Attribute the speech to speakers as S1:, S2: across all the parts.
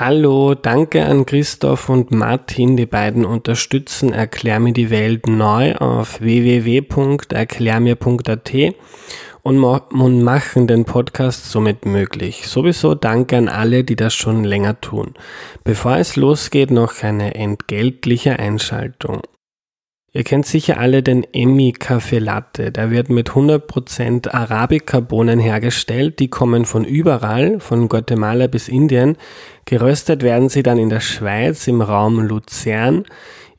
S1: Hallo, danke an Christoph und Martin, die beiden unterstützen Erklär mir die Welt neu auf www.erklärmir.at und machen den Podcast somit möglich. Sowieso danke an alle, die das schon länger tun. Bevor es losgeht, noch eine entgeltliche Einschaltung. Ihr kennt sicher alle den Emmy Kaffee Latte. Der wird mit 100% Arabica-Bohnen hergestellt. Die kommen von überall, von Guatemala bis Indien. Geröstet werden sie dann in der Schweiz im Raum Luzern.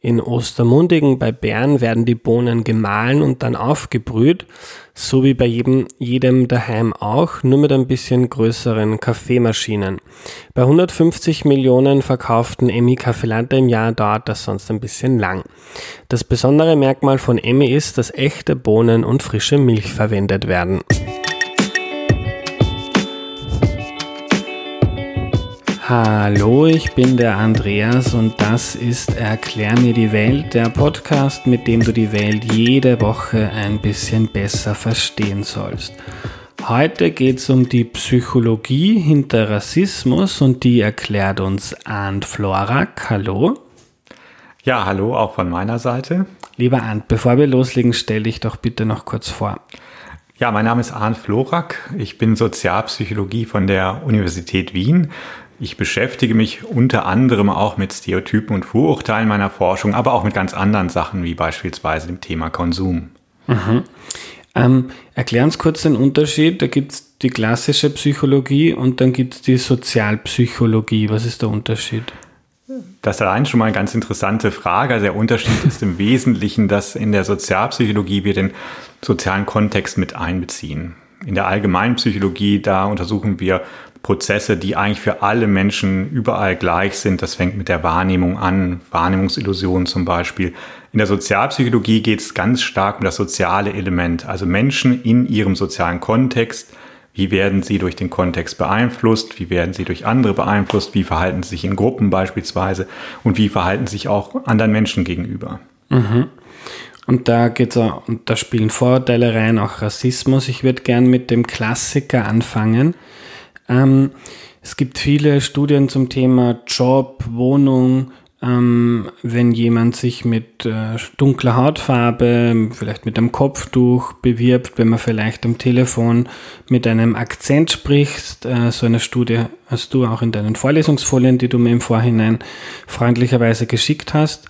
S1: In Ostermundigen bei Bern werden die Bohnen gemahlen und dann aufgebrüht, so wie bei jedem, jedem daheim auch, nur mit ein bisschen größeren Kaffeemaschinen. Bei 150 Millionen verkauften Emmy Kaffeelatte im Jahr dauert das sonst ein bisschen lang. Das besondere Merkmal von Emmy ist, dass echte Bohnen und frische Milch verwendet werden. Hallo, ich bin der Andreas und das ist Erklär mir die Welt, der Podcast, mit dem du die Welt jede Woche ein bisschen besser verstehen sollst. Heute geht es um die Psychologie hinter Rassismus und die erklärt uns Arndt Florak. Hallo.
S2: Ja, hallo, auch von meiner Seite.
S1: Lieber Arndt, bevor wir loslegen, stell dich doch bitte noch kurz vor.
S2: Ja, mein Name ist Arndt Florak. Ich bin Sozialpsychologie von der Universität Wien ich beschäftige mich unter anderem auch mit Stereotypen und Vorurteilen meiner Forschung, aber auch mit ganz anderen Sachen, wie beispielsweise dem Thema Konsum.
S1: Mhm. Ähm, erklär uns kurz den Unterschied. Da gibt es die klassische Psychologie und dann gibt es die Sozialpsychologie. Was ist der Unterschied?
S2: Das ist allein schon mal eine ganz interessante Frage. Also der Unterschied ist im Wesentlichen, dass in der Sozialpsychologie wir den sozialen Kontext mit einbeziehen. In der allgemeinen Psychologie, da untersuchen wir Prozesse, die eigentlich für alle Menschen überall gleich sind. Das fängt mit der Wahrnehmung an, Wahrnehmungsillusionen zum Beispiel. In der Sozialpsychologie geht es ganz stark um das soziale Element, also Menschen in ihrem sozialen Kontext. Wie werden sie durch den Kontext beeinflusst? Wie werden sie durch andere beeinflusst? Wie verhalten sie sich in Gruppen beispielsweise? Und wie verhalten sie sich auch anderen Menschen gegenüber?
S1: Mhm. Und da geht's auch, und da spielen Vorurteile rein, auch Rassismus. Ich würde gern mit dem Klassiker anfangen. Ähm, es gibt viele Studien zum Thema Job, Wohnung, ähm, wenn jemand sich mit äh, dunkler Hautfarbe, vielleicht mit einem Kopftuch bewirbt, wenn man vielleicht am Telefon mit einem Akzent spricht. Äh, so eine Studie hast du auch in deinen Vorlesungsfolien, die du mir im Vorhinein freundlicherweise geschickt hast.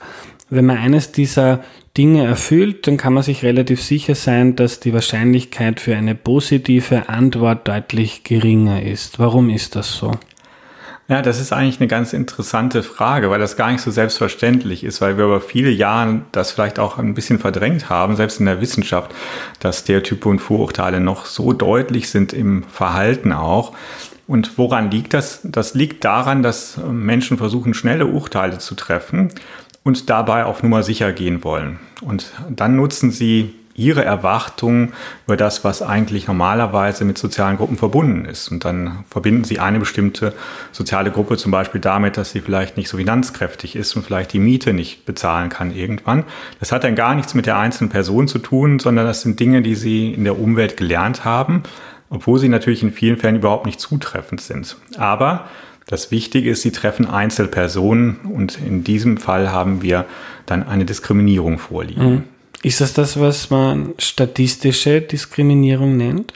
S1: Wenn man eines dieser Dinge erfüllt, dann kann man sich relativ sicher sein, dass die Wahrscheinlichkeit für eine positive Antwort deutlich geringer ist. Warum ist das so?
S2: Ja, das ist eigentlich eine ganz interessante Frage, weil das gar nicht so selbstverständlich ist, weil wir über viele Jahre das vielleicht auch ein bisschen verdrängt haben, selbst in der Wissenschaft, dass Stereotype und Vorurteile noch so deutlich sind im Verhalten auch. Und woran liegt das? Das liegt daran, dass Menschen versuchen, schnelle Urteile zu treffen und dabei auf Nummer sicher gehen wollen. Und dann nutzen sie ihre Erwartungen über das, was eigentlich normalerweise mit sozialen Gruppen verbunden ist. Und dann verbinden sie eine bestimmte soziale Gruppe zum Beispiel damit, dass sie vielleicht nicht so finanzkräftig ist und vielleicht die Miete nicht bezahlen kann irgendwann. Das hat dann gar nichts mit der einzelnen Person zu tun, sondern das sind Dinge, die sie in der Umwelt gelernt haben, obwohl sie natürlich in vielen Fällen überhaupt nicht zutreffend sind. Aber das Wichtige ist, sie treffen Einzelpersonen und in diesem Fall haben wir dann eine Diskriminierung vorliegen. Mhm.
S1: Ist das das, was man statistische Diskriminierung nennt?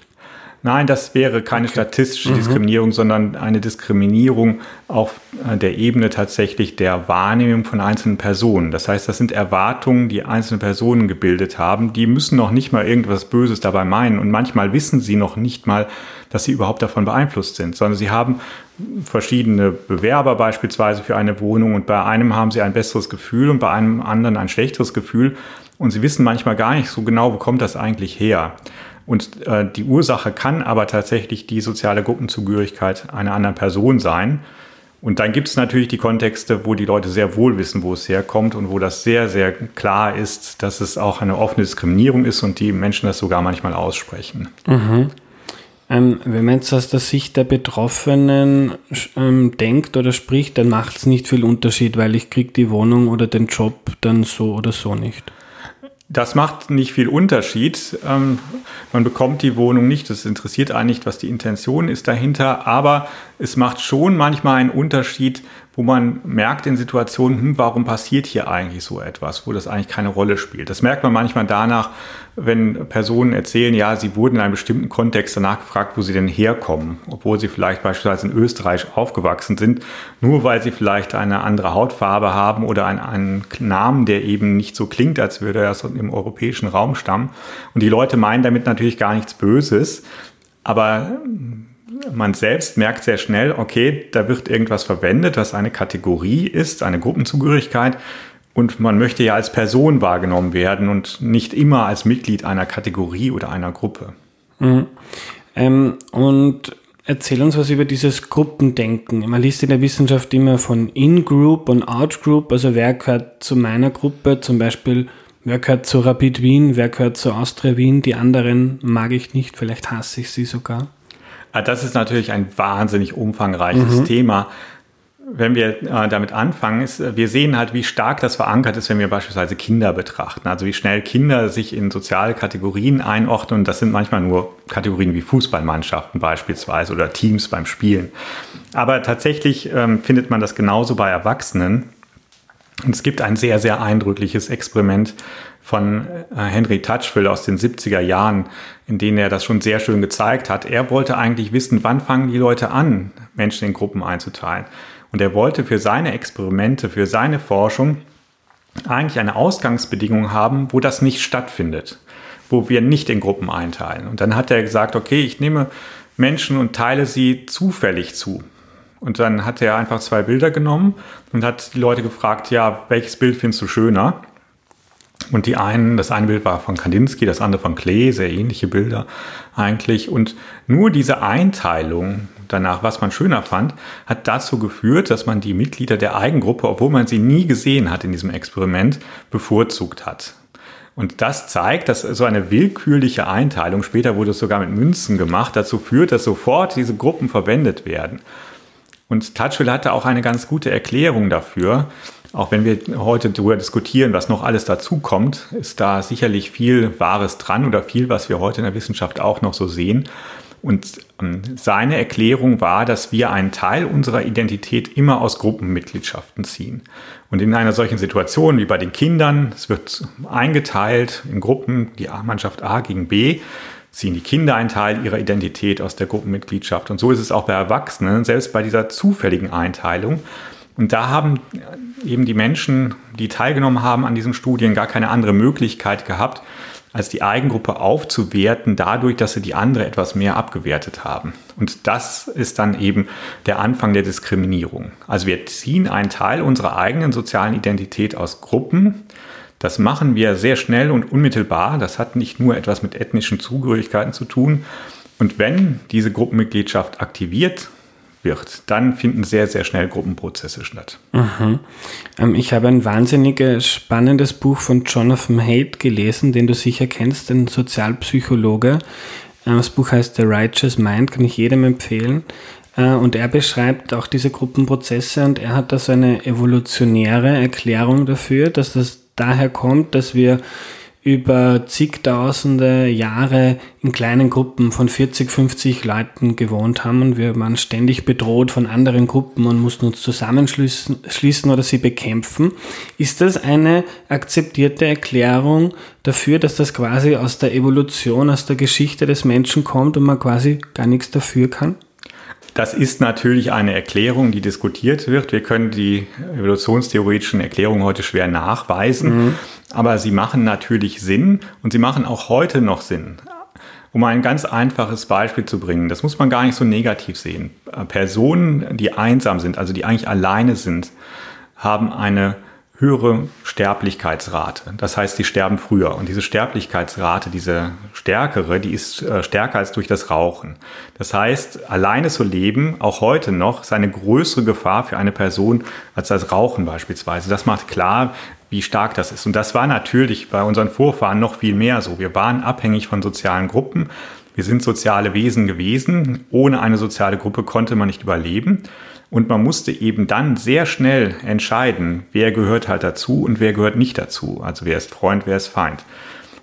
S2: Nein, das wäre keine okay. statistische mhm. Diskriminierung, sondern eine Diskriminierung auf äh, der Ebene tatsächlich der Wahrnehmung von einzelnen Personen. Das heißt, das sind Erwartungen, die einzelne Personen gebildet haben. Die müssen noch nicht mal irgendwas Böses dabei meinen und manchmal wissen sie noch nicht mal, dass sie überhaupt davon beeinflusst sind, sondern sie haben verschiedene Bewerber beispielsweise für eine Wohnung und bei einem haben sie ein besseres Gefühl und bei einem anderen ein schlechteres Gefühl und sie wissen manchmal gar nicht so genau, wo kommt das eigentlich her. Und äh, die Ursache kann aber tatsächlich die soziale Gruppenzugehörigkeit einer anderen Person sein. Und dann gibt es natürlich die Kontexte, wo die Leute sehr wohl wissen, wo es herkommt und wo das sehr, sehr klar ist, dass es auch eine offene Diskriminierung ist und die Menschen das sogar manchmal aussprechen.
S1: Mhm. Ähm, wenn man jetzt aus der Sicht der Betroffenen ähm, denkt oder spricht, dann macht es nicht viel Unterschied, weil ich kriege die Wohnung oder den Job dann so oder so nicht
S2: Das macht nicht viel Unterschied. Ähm, man bekommt die Wohnung nicht. Das interessiert einen nicht, was die Intention ist dahinter. Aber es macht schon manchmal einen Unterschied, wo man merkt in Situationen, hm, warum passiert hier eigentlich so etwas, wo das eigentlich keine Rolle spielt. Das merkt man manchmal danach, wenn Personen erzählen, ja, sie wurden in einem bestimmten Kontext danach gefragt, wo sie denn herkommen, obwohl sie vielleicht beispielsweise in Österreich aufgewachsen sind, nur weil sie vielleicht eine andere Hautfarbe haben oder einen, einen Namen, der eben nicht so klingt, als würde er im europäischen Raum stammen. Und die Leute meinen damit natürlich gar nichts Böses, aber man selbst merkt sehr schnell, okay, da wird irgendwas verwendet, was eine Kategorie ist, eine Gruppenzugehörigkeit. Und man möchte ja als Person wahrgenommen werden und nicht immer als Mitglied einer Kategorie oder einer Gruppe.
S1: Mhm. Ähm, und erzähl uns was über dieses Gruppendenken. Man liest in der Wissenschaft immer von In-Group und Out-Group. Also wer gehört zu meiner Gruppe? Zum Beispiel, wer gehört zu Rapid Wien? Wer gehört zu Austria Wien? Die anderen mag ich nicht. Vielleicht hasse ich sie sogar.
S2: Ah, das ist natürlich ein wahnsinnig umfangreiches mhm. Thema. Wenn wir äh, damit anfangen, ist, äh, wir sehen halt, wie stark das verankert ist, wenn wir beispielsweise Kinder betrachten. Also wie schnell Kinder sich in soziale Kategorien einordnen. Und das sind manchmal nur Kategorien wie Fußballmannschaften beispielsweise oder Teams beim Spielen. Aber tatsächlich ähm, findet man das genauso bei Erwachsenen. Und es gibt ein sehr, sehr eindrückliches Experiment von äh, Henry Touchville aus den 70er Jahren, in denen er das schon sehr schön gezeigt hat. Er wollte eigentlich wissen, wann fangen die Leute an, Menschen in Gruppen einzuteilen. Und er wollte für seine Experimente, für seine Forschung eigentlich eine Ausgangsbedingung haben, wo das nicht stattfindet, wo wir nicht in Gruppen einteilen. Und dann hat er gesagt, okay, ich nehme Menschen und teile sie zufällig zu. Und dann hat er einfach zwei Bilder genommen und hat die Leute gefragt, ja, welches Bild findest du schöner? Und die einen, das eine Bild war von Kandinsky, das andere von Klee, sehr ähnliche Bilder eigentlich. Und nur diese Einteilung danach, was man schöner fand, hat dazu geführt, dass man die Mitglieder der Eigengruppe, obwohl man sie nie gesehen hat in diesem Experiment, bevorzugt hat. Und das zeigt, dass so eine willkürliche Einteilung, später wurde es sogar mit Münzen gemacht, dazu führt, dass sofort diese Gruppen verwendet werden. Und Touchville hatte auch eine ganz gute Erklärung dafür. Auch wenn wir heute darüber diskutieren, was noch alles dazukommt, ist da sicherlich viel Wahres dran oder viel, was wir heute in der Wissenschaft auch noch so sehen. Und ähm, seine Erklärung war, dass wir einen Teil unserer Identität immer aus Gruppenmitgliedschaften ziehen. Und in einer solchen Situation wie bei den Kindern, es wird eingeteilt in Gruppen, die Mannschaft A gegen B, ziehen die Kinder einen Teil ihrer Identität aus der Gruppenmitgliedschaft. Und so ist es auch bei Erwachsenen, selbst bei dieser zufälligen Einteilung. Und da haben eben die Menschen, die teilgenommen haben an diesen Studien, gar keine andere Möglichkeit gehabt, als die Eigengruppe aufzuwerten, dadurch, dass sie die andere etwas mehr abgewertet haben. Und das ist dann eben der Anfang der Diskriminierung. Also wir ziehen einen Teil unserer eigenen sozialen Identität aus Gruppen. Das machen wir sehr schnell und unmittelbar. Das hat nicht nur etwas mit ethnischen Zugehörigkeiten zu tun. Und wenn diese Gruppenmitgliedschaft aktiviert wird, dann finden sehr, sehr schnell Gruppenprozesse statt.
S1: Ähm, ich habe ein wahnsinnig spannendes Buch von Jonathan Haidt gelesen, den du sicher kennst, ein Sozialpsychologe. Äh, das Buch heißt The Righteous Mind, kann ich jedem empfehlen. Äh, und er beschreibt auch diese Gruppenprozesse und er hat da so eine evolutionäre Erklärung dafür, dass das daher kommt, dass wir über zigtausende Jahre in kleinen Gruppen von 40, 50 Leuten gewohnt haben und wir waren ständig bedroht von anderen Gruppen und mussten uns zusammenschließen oder sie bekämpfen. Ist das eine akzeptierte Erklärung dafür, dass das quasi aus der Evolution, aus der Geschichte des Menschen kommt und man quasi gar nichts dafür kann?
S2: Das ist natürlich eine Erklärung, die diskutiert wird. Wir können die evolutionstheoretischen Erklärungen heute schwer nachweisen, mhm. aber sie machen natürlich Sinn und sie machen auch heute noch Sinn. Um ein ganz einfaches Beispiel zu bringen, das muss man gar nicht so negativ sehen. Personen, die einsam sind, also die eigentlich alleine sind, haben eine höhere Sterblichkeitsrate. Das heißt, die sterben früher. Und diese Sterblichkeitsrate, diese stärkere, die ist äh, stärker als durch das Rauchen. Das heißt, alleine zu leben, auch heute noch, ist eine größere Gefahr für eine Person als das Rauchen beispielsweise. Das macht klar, wie stark das ist. Und das war natürlich bei unseren Vorfahren noch viel mehr so. Wir waren abhängig von sozialen Gruppen. Wir sind soziale Wesen gewesen. Ohne eine soziale Gruppe konnte man nicht überleben. Und man musste eben dann sehr schnell entscheiden, wer gehört halt dazu und wer gehört nicht dazu. Also wer ist Freund, wer ist Feind.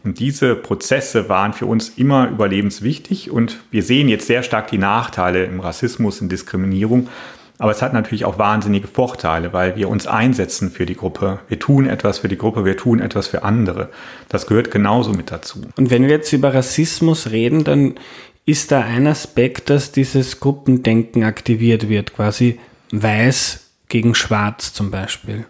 S2: Und diese Prozesse waren für uns immer überlebenswichtig und wir sehen jetzt sehr stark die Nachteile im Rassismus und Diskriminierung. Aber es hat natürlich auch wahnsinnige Vorteile, weil wir uns einsetzen für die Gruppe. Wir tun etwas für die Gruppe, wir tun etwas für andere. Das gehört genauso mit dazu.
S1: Und wenn wir jetzt über Rassismus reden, dann ist da ein Aspekt, dass dieses Gruppendenken aktiviert wird, quasi weiß gegen schwarz zum Beispiel.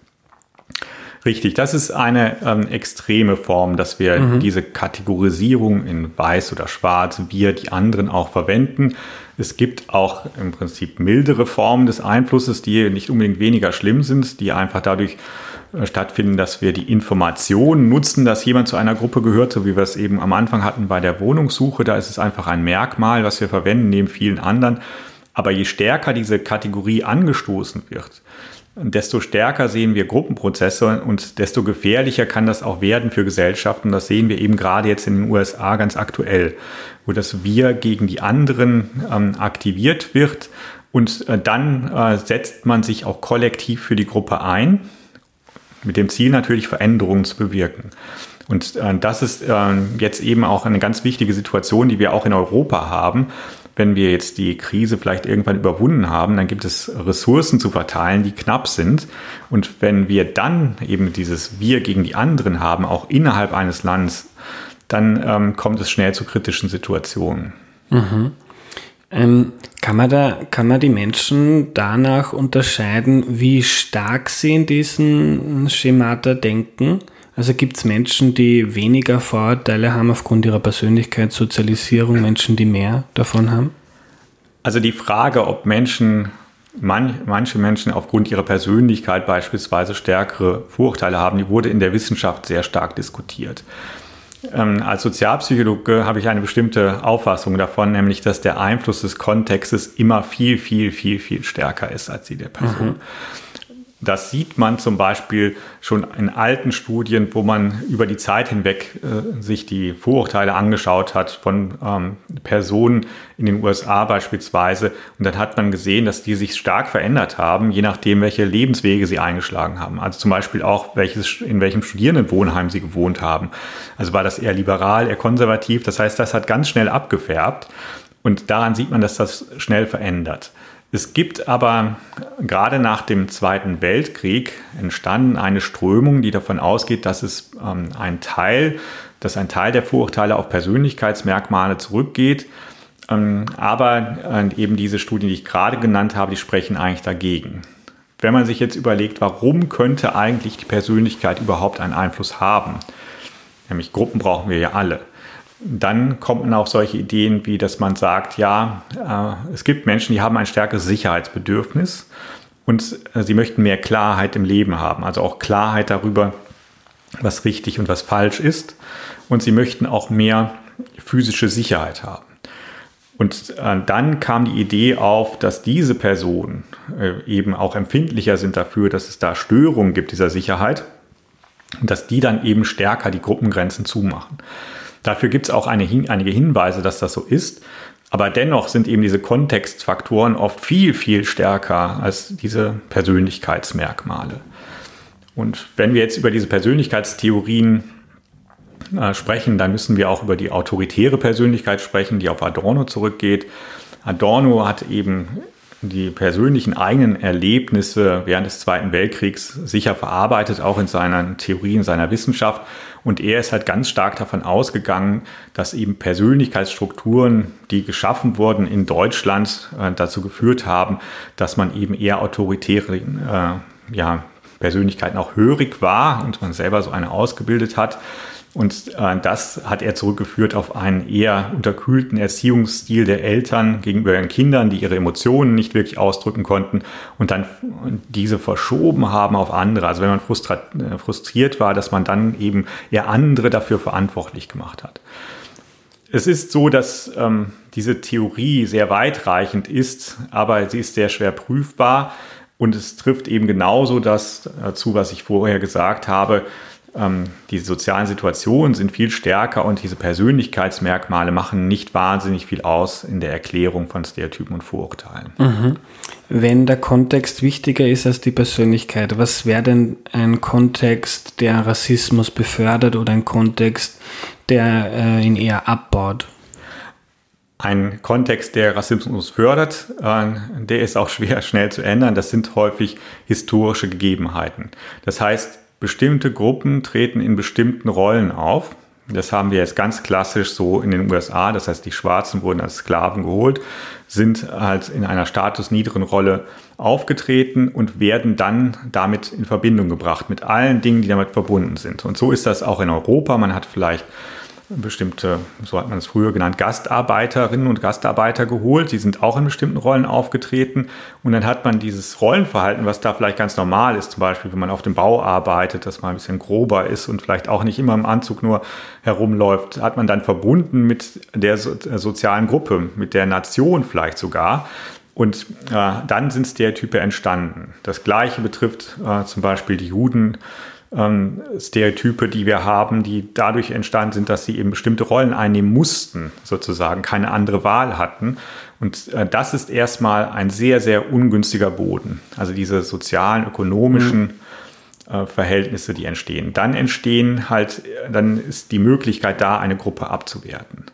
S2: Richtig, das ist eine ähm, extreme Form, dass wir mhm. diese Kategorisierung in weiß oder schwarz, wir, die anderen auch verwenden. Es gibt auch im Prinzip mildere Formen des Einflusses, die nicht unbedingt weniger schlimm sind, die einfach dadurch stattfinden, dass wir die Information nutzen, dass jemand zu einer Gruppe gehört, so wie wir es eben am Anfang hatten bei der Wohnungssuche. Da ist es einfach ein Merkmal, was wir verwenden neben vielen anderen. Aber je stärker diese Kategorie angestoßen wird, desto stärker sehen wir Gruppenprozesse und desto gefährlicher kann das auch werden für Gesellschaften. Das sehen wir eben gerade jetzt in den USA ganz aktuell, wo das Wir gegen die anderen ähm, aktiviert wird und äh, dann äh, setzt man sich auch kollektiv für die Gruppe ein, mit dem Ziel natürlich Veränderungen zu bewirken. Und äh, das ist äh, jetzt eben auch eine ganz wichtige Situation, die wir auch in Europa haben wenn wir jetzt die Krise vielleicht irgendwann überwunden haben, dann gibt es Ressourcen zu verteilen, die knapp sind. Und wenn wir dann eben dieses Wir gegen die anderen haben, auch innerhalb eines Landes, dann ähm, kommt es schnell zu kritischen Situationen.
S1: Mhm. Ähm, kann, man da, kann man die Menschen danach unterscheiden, wie stark sie in diesen Schemata denken? Also gibt es Menschen, die weniger Vorurteile haben aufgrund ihrer Persönlichkeit, Sozialisierung, Menschen, die mehr davon haben?
S2: Also die Frage, ob Menschen, man, manche Menschen aufgrund ihrer Persönlichkeit beispielsweise stärkere Vorurteile haben, die wurde in der Wissenschaft sehr stark diskutiert. Ähm, als Sozialpsychologe habe ich eine bestimmte Auffassung davon, nämlich dass der Einfluss des Kontextes immer viel, viel, viel, viel stärker ist als die der Person. Mhm. Das sieht man zum Beispiel schon in alten Studien, wo man über die Zeit hinweg äh, sich die Vorurteile angeschaut hat von ähm, Personen in den USA beispielsweise. Und dann hat man gesehen, dass die sich stark verändert haben, je nachdem, welche Lebenswege sie eingeschlagen haben. Also zum Beispiel auch, welches, in welchem Studierendenwohnheim sie gewohnt haben. Also war das eher liberal, eher konservativ. Das heißt, das hat ganz schnell abgefärbt. Und daran sieht man, dass das schnell verändert. Es gibt aber gerade nach dem Zweiten Weltkrieg entstanden eine Strömung, die davon ausgeht, dass es ähm, ein Teil, dass ein Teil der Vorurteile auf Persönlichkeitsmerkmale zurückgeht. Ähm, aber äh, eben diese Studien, die ich gerade genannt habe, die sprechen eigentlich dagegen. Wenn man sich jetzt überlegt, warum könnte eigentlich die Persönlichkeit überhaupt einen Einfluss haben? Nämlich Gruppen brauchen wir ja alle dann kommt man auf solche Ideen wie, dass man sagt, ja, äh, es gibt Menschen, die haben ein stärkeres Sicherheitsbedürfnis und äh, sie möchten mehr Klarheit im Leben haben, also auch Klarheit darüber, was richtig und was falsch ist. Und sie möchten auch mehr physische Sicherheit haben. Und äh, dann kam die Idee auf, dass diese Personen eben auch empfindlicher sind dafür, dass es da Störungen gibt dieser Sicherheit und dass die dann eben stärker die Gruppengrenzen zumachen. Dafür gibt es auch eine, einige Hinweise, dass das so ist. Aber dennoch sind eben diese Kontextfaktoren oft viel, viel stärker als diese Persönlichkeitsmerkmale. Und wenn wir jetzt über diese Persönlichkeitstheorien äh, sprechen, dann müssen wir auch über die autoritäre Persönlichkeit sprechen, die auf Adorno zurückgeht. Adorno hat eben die persönlichen eigenen Erlebnisse während des Zweiten Weltkriegs sicher verarbeitet, auch in seinen Theorien seiner Wissenschaft. Und er ist halt ganz stark davon ausgegangen, dass eben Persönlichkeitsstrukturen, die geschaffen wurden in Deutschland, äh, dazu geführt haben, dass man eben eher autoritäre äh, ja, Persönlichkeiten auch hörig war und man selber so eine ausgebildet hat. Und äh, das hat er zurückgeführt auf einen eher unterkühlten Erziehungsstil der Eltern gegenüber ihren Kindern, die ihre Emotionen nicht wirklich ausdrücken konnten und dann diese verschoben haben auf andere. Also wenn man äh, frustriert war, dass man dann eben eher andere dafür verantwortlich gemacht hat. Es ist so, dass ähm, diese Theorie sehr weitreichend ist, aber sie ist sehr schwer prüfbar und es trifft eben genauso das äh, zu, was ich vorher gesagt habe, die sozialen Situationen sind viel stärker und diese Persönlichkeitsmerkmale machen nicht wahnsinnig viel aus in der Erklärung von Stereotypen und Vorurteilen.
S1: Mhm. Wenn der Kontext wichtiger ist als die Persönlichkeit, was wäre denn ein Kontext, der Rassismus befördert oder ein Kontext, der äh, ihn eher abbaut?
S2: Ein Kontext, der Rassismus fördert, äh, der ist auch schwer schnell zu ändern. Das sind häufig historische Gegebenheiten. Das heißt, bestimmte Gruppen treten in bestimmten Rollen auf. Das haben wir jetzt ganz klassisch so in den USA. Das heißt, die Schwarzen wurden als Sklaven geholt, sind halt in einer statusniederen Rolle aufgetreten und werden dann damit in Verbindung gebracht mit allen Dingen, die damit verbunden sind. Und so ist das auch in Europa. Man hat vielleicht bestimmte, so hat man es früher genannt, Gastarbeiterinnen und Gastarbeiter geholt. Die sind auch in bestimmten Rollen aufgetreten. Und dann hat man dieses Rollenverhalten, was da vielleicht ganz normal ist, zum Beispiel, wenn man auf dem Bau arbeitet, dass man ein bisschen grober ist und vielleicht auch nicht immer im Anzug nur herumläuft, hat man dann verbunden mit der so sozialen Gruppe, mit der Nation vielleicht sogar. Und äh, dann sind Stereotype entstanden. Das Gleiche betrifft äh, zum Beispiel die Juden ähm, Stereotype, die wir haben, die dadurch entstanden sind, dass sie eben bestimmte Rollen einnehmen mussten, sozusagen keine andere Wahl hatten. Und äh, das ist erstmal ein sehr, sehr ungünstiger Boden. Also diese sozialen, ökonomischen mhm. äh, Verhältnisse, die entstehen. Dann entstehen halt, dann ist die Möglichkeit da, eine Gruppe abzuwerten.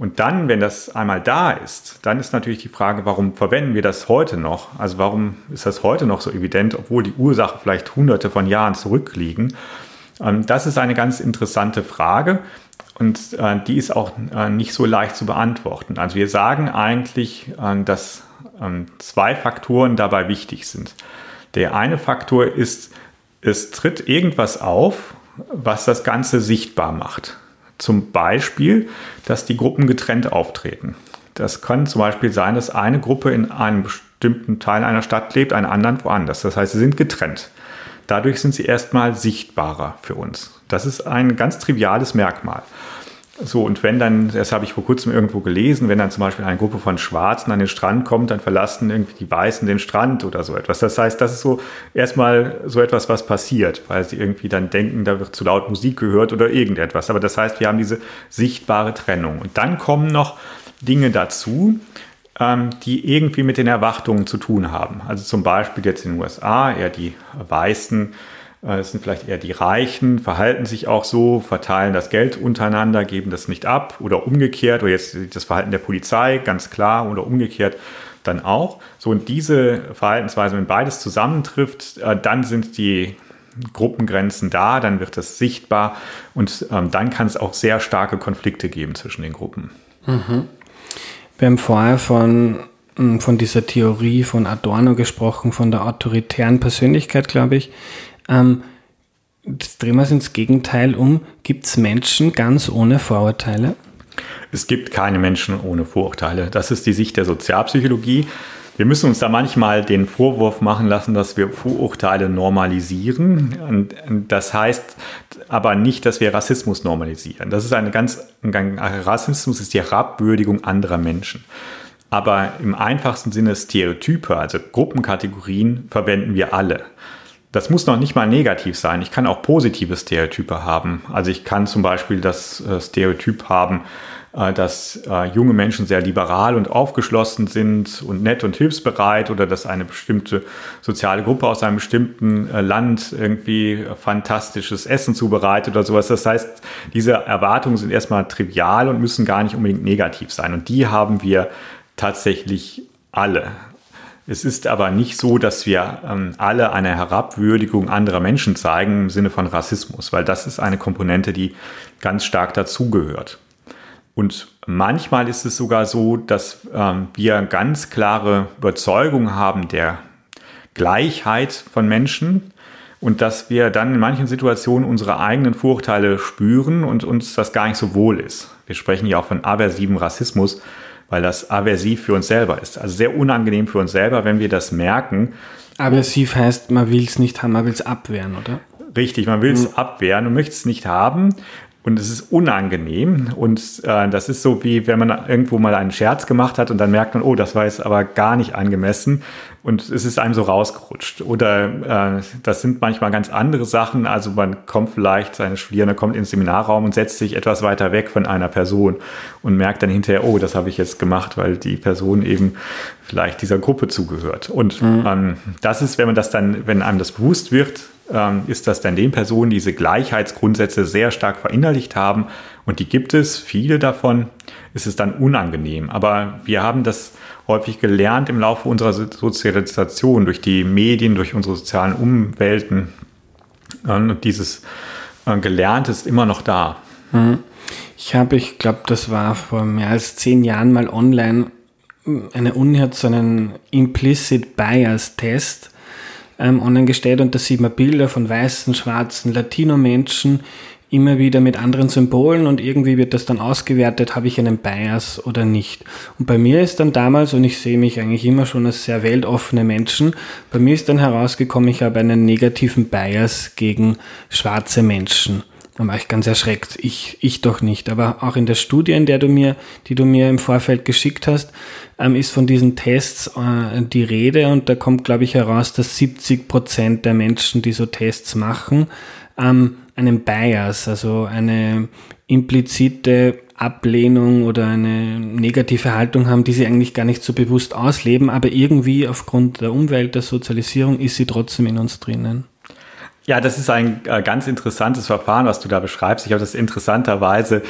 S2: Und dann, wenn das einmal da ist, dann ist natürlich die Frage, warum verwenden wir das heute noch? Also warum ist das heute noch so evident, obwohl die Ursachen vielleicht hunderte von Jahren zurückliegen? Ähm, das ist eine ganz interessante Frage und äh, die ist auch äh, nicht so leicht zu beantworten. Also wir sagen eigentlich, äh, dass ähm, zwei Faktoren dabei wichtig sind. Der eine Faktor ist, es tritt irgendwas auf, was das Ganze sichtbar macht. Zum Beispiel, dass die Gruppen getrennt auftreten. Das kann zum Beispiel sein, dass eine Gruppe in einem bestimmten Teil einer Stadt lebt, eine andere woanders. Das heißt, sie sind getrennt. Dadurch sind sie erstmal sichtbarer für uns. Das ist ein ganz triviales Merkmal. So, und wenn dann, das habe ich vor kurzem irgendwo gelesen, wenn dann zum Beispiel eine Gruppe von Schwarzen an den Strand kommt, dann verlassen irgendwie die Weißen den Strand oder so etwas. Das heißt, das ist so erstmal so etwas, was passiert, weil sie irgendwie dann denken, da wird zu laut Musik gehört oder irgendetwas. Aber das heißt, wir haben diese sichtbare Trennung. Und dann kommen noch Dinge dazu, ähm, die irgendwie mit den Erwartungen zu tun haben. Also zum Beispiel jetzt in den USA eher die Weißen es sind vielleicht eher die Reichen, verhalten sich auch so, verteilen das Geld untereinander, geben das nicht ab oder umgekehrt, oder jetzt das Verhalten der Polizei, ganz klar, oder umgekehrt dann auch. So, und diese Verhaltensweise, wenn beides zusammentrifft, äh, dann sind die Gruppengrenzen da, dann wird das sichtbar und ähm, dann kann es auch sehr starke Konflikte geben zwischen den Gruppen.
S1: Mhm. Wir haben vorher von, hm, von dieser Theorie von Adorno gesprochen, von der autoritären Persönlichkeit, glaube ich. Ähm, das drehen wir es ins Gegenteil um. Gibt es Menschen ganz ohne Vorurteile?
S2: Es gibt keine Menschen ohne Vorurteile. Das ist die Sicht der Sozialpsychologie. Wir müssen uns da manchmal den Vorwurf machen lassen, dass wir Vorurteile normalisieren. Und das heißt aber nicht, dass wir Rassismus normalisieren. Das ist eine ganz, Rassismus ist die Herabwürdigung anderer Menschen. Aber im einfachsten Sinne Stereotype, also Gruppenkategorien, verwenden wir alle. Das muss noch nicht mal negativ sein. Ich kann auch positive Stereotype haben. Also ich kann zum Beispiel das äh, Stereotyp haben, äh, dass äh, junge Menschen sehr liberal und aufgeschlossen sind und nett und hilfsbereit oder dass eine bestimmte soziale Gruppe aus einem bestimmten Land irgendwie fantastisches Essen zubereitet oder sowas. Das heißt, diese Erwartungen sind erstmal trivial und müssen gar nicht unbedingt negativ sein. Und die haben wir tatsächlich alle. Es ist aber nicht so, dass wir ähm, alle eine Herabwürdigung anderer Menschen zeigen im Sinne von Rassismus, weil das ist eine Komponente, die ganz stark dazugehört. Und manchmal ist es sogar so, dass ähm, wir ganz klare Überzeugungen haben der Gleichheit von Menschen und dass wir dann in manchen Situationen unsere eigenen Vorurteile spüren und uns das gar nicht so wohl ist. Wir sprechen ja auch von aversivem Rassismus weil das aversiv für uns selber ist. Also sehr unangenehm für uns selber, wenn wir das merken.
S1: Aversiv heißt, man will es nicht haben, man will es abwehren, oder?
S2: Richtig, man will es mhm. abwehren und möchte es nicht haben. Und es ist unangenehm. Und äh, das ist so wie, wenn man irgendwo mal einen Scherz gemacht hat und dann merkt man, oh, das war jetzt aber gar nicht angemessen. und es ist einem so rausgerutscht. Oder äh, das sind manchmal ganz andere Sachen. Also man kommt vielleicht, seine Studierende kommt ins Seminarraum und setzt sich etwas weiter weg von einer Person und merkt dann hinterher, oh, das habe ich jetzt gemacht, weil die Person eben vielleicht dieser Gruppe zugehört. Und mhm. ähm, das ist, wenn man das dann, wenn einem das bewusst wird, ist das dann den Personen, die diese Gleichheitsgrundsätze sehr stark verinnerlicht haben. Und die gibt es, viele davon, ist es dann unangenehm. Aber wir haben das häufig gelernt im Laufe unserer Sozialisation durch die Medien, durch unsere sozialen Umwelten. Und dieses äh, Gelernte ist immer noch da.
S1: Mhm. Ich habe, ich glaube, das war vor mehr als zehn Jahren mal online. Eine Uni hat so einen Implicit Bias Test ähm, online gestellt und da sieht man Bilder von weißen, schwarzen, Latino-Menschen immer wieder mit anderen Symbolen und irgendwie wird das dann ausgewertet, habe ich einen Bias oder nicht. Und bei mir ist dann damals, und ich sehe mich eigentlich immer schon als sehr weltoffene Menschen, bei mir ist dann herausgekommen, ich habe einen negativen Bias gegen schwarze Menschen. Da war ich ganz erschreckt. Ich, ich doch nicht. Aber auch in der Studie, in der du mir, die du mir im Vorfeld geschickt hast, ähm, ist von diesen Tests äh, die Rede und da kommt, glaube ich, heraus, dass 70 Prozent der Menschen, die so Tests machen, ähm, einen Bias, also eine implizite Ablehnung oder eine negative Haltung haben, die sie eigentlich gar nicht so bewusst ausleben, aber irgendwie aufgrund der Umwelt, der Sozialisierung ist sie trotzdem in uns drinnen.
S2: Ja, das ist ein äh, ganz interessantes Verfahren, was du da beschreibst. Ich habe das interessanterweise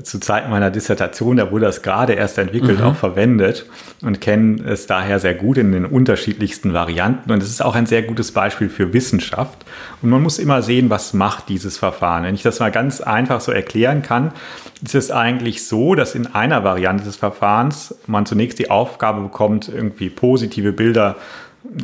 S2: zu Zeiten meiner Dissertation, da wurde das gerade erst entwickelt, mhm. auch verwendet und kenne es daher sehr gut in den unterschiedlichsten Varianten. Und es ist auch ein sehr gutes Beispiel für Wissenschaft. Und man muss immer sehen, was macht dieses Verfahren. Wenn ich das mal ganz einfach so erklären kann, ist es eigentlich so, dass in einer Variante des Verfahrens man zunächst die Aufgabe bekommt, irgendwie positive Bilder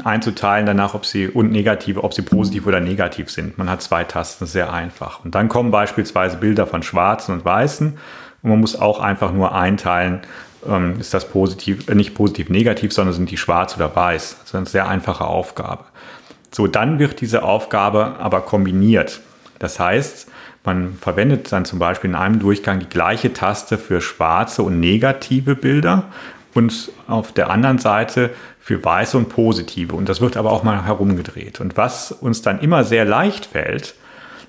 S2: einzuteilen danach, ob sie und negative, ob sie positiv oder negativ sind. Man hat zwei Tasten, sehr einfach. Und dann kommen beispielsweise Bilder von Schwarzen und Weißen und man muss auch einfach nur einteilen, ähm, ist das positiv, äh, nicht positiv, negativ, sondern sind die schwarz oder weiß. Das ist eine sehr einfache Aufgabe. So, dann wird diese Aufgabe aber kombiniert. Das heißt, man verwendet dann zum Beispiel in einem Durchgang die gleiche Taste für schwarze und negative Bilder und auf der anderen Seite für weiße und positive. Und das wird aber auch mal herumgedreht. Und was uns dann immer sehr leicht fällt,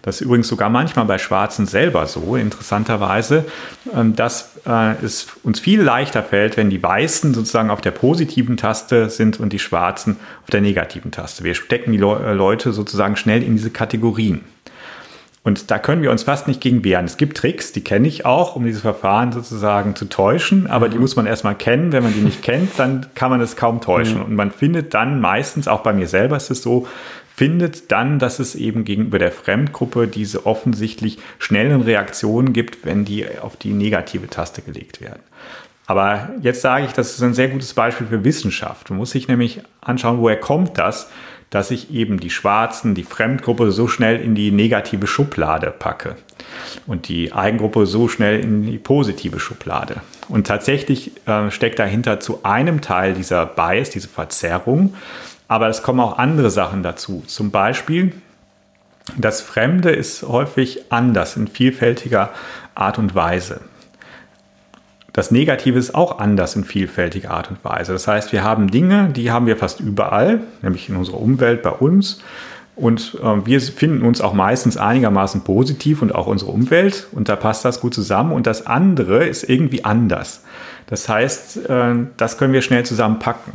S2: das ist übrigens sogar manchmal bei Schwarzen selber so, interessanterweise, ähm, dass äh, es uns viel leichter fällt, wenn die Weißen sozusagen auf der positiven Taste sind und die Schwarzen auf der negativen Taste. Wir stecken die äh, Leute sozusagen schnell in diese Kategorien. Und da können wir uns fast nicht gegen wehren. Es gibt Tricks, die kenne ich auch, um dieses Verfahren sozusagen zu täuschen, aber mhm. die muss man erstmal kennen. Wenn man die nicht kennt, dann kann man es kaum täuschen. Mhm. Und man findet dann meistens, auch bei mir selber ist es so, findet dann, dass es eben gegenüber der Fremdgruppe diese offensichtlich schnellen Reaktionen gibt, wenn die auf die negative Taste gelegt werden. Aber jetzt sage ich, das ist ein sehr gutes Beispiel für Wissenschaft. Man muss sich nämlich anschauen, woher kommt das? Dass ich eben die Schwarzen, die Fremdgruppe so schnell in die negative Schublade packe und die Eigengruppe so schnell in die positive Schublade. Und tatsächlich äh, steckt dahinter zu einem Teil dieser Bias, diese Verzerrung, aber es kommen auch andere Sachen dazu. Zum Beispiel, das Fremde ist häufig anders in vielfältiger Art und Weise. Das Negative ist auch anders in vielfältiger Art und Weise. Das heißt, wir haben Dinge, die haben wir fast überall, nämlich in unserer Umwelt, bei uns. Und äh, wir finden uns auch meistens einigermaßen positiv und auch unsere Umwelt. Und da passt das gut zusammen. Und das andere ist irgendwie anders. Das heißt, äh, das können wir schnell zusammenpacken.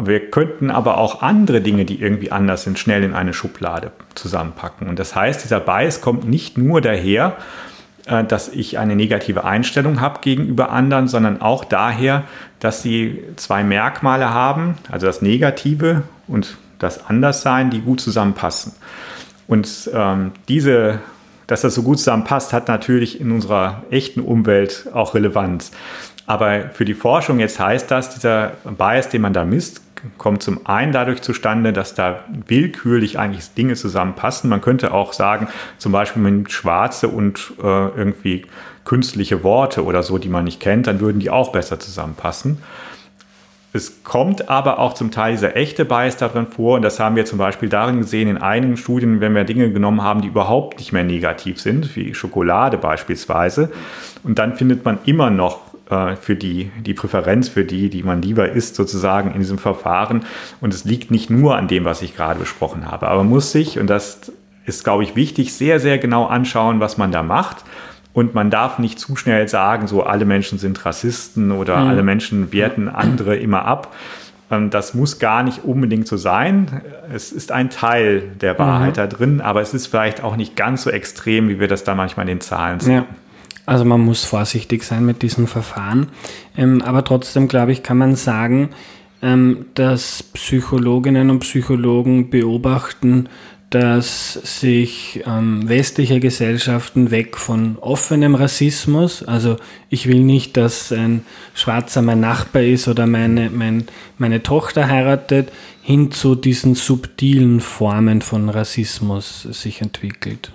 S2: Wir könnten aber auch andere Dinge, die irgendwie anders sind, schnell in eine Schublade zusammenpacken. Und das heißt, dieser Bias kommt nicht nur daher, dass ich eine negative Einstellung habe gegenüber anderen, sondern auch daher, dass sie zwei Merkmale haben, also das Negative und das Anderssein, die gut zusammenpassen. Und ähm, diese, dass das so gut zusammenpasst, hat natürlich in unserer echten Umwelt auch Relevanz. Aber für die Forschung jetzt heißt das, dieser Bias, den man da misst, kommt zum einen dadurch zustande, dass da willkürlich eigentlich Dinge zusammenpassen. Man könnte auch sagen, zum Beispiel mit schwarze und äh, irgendwie künstliche Worte oder so, die man nicht kennt, dann würden die auch besser zusammenpassen. Es kommt aber auch zum Teil dieser echte Bias darin vor und das haben wir zum Beispiel darin gesehen in einigen Studien, wenn wir Dinge genommen haben, die überhaupt nicht mehr negativ sind, wie Schokolade beispielsweise. Und dann findet man immer noch äh, für die, die Präferenz für die, die man lieber isst, sozusagen in diesem Verfahren. Und es liegt nicht nur an dem, was ich gerade besprochen habe. Aber man muss sich, und das ist, glaube ich, wichtig, sehr, sehr genau anschauen, was man da macht. Und man darf nicht zu schnell sagen, so alle Menschen sind Rassisten oder mhm. alle Menschen werten andere immer ab. Ähm, das muss gar nicht unbedingt so sein. Es ist ein Teil der Wahrheit mhm. da drin, aber es ist vielleicht auch nicht ganz so extrem, wie wir das da manchmal in den Zahlen sehen. Ja.
S1: Also man muss vorsichtig sein mit diesen Verfahren. Ähm, aber trotzdem, glaube ich, kann man sagen, ähm, dass Psychologinnen und Psychologen beobachten, dass sich ähm, westliche Gesellschaften weg von offenem Rassismus, also ich will nicht, dass ein Schwarzer mein Nachbar ist oder meine, mein, meine Tochter heiratet, hin zu diesen subtilen Formen von Rassismus sich entwickelt.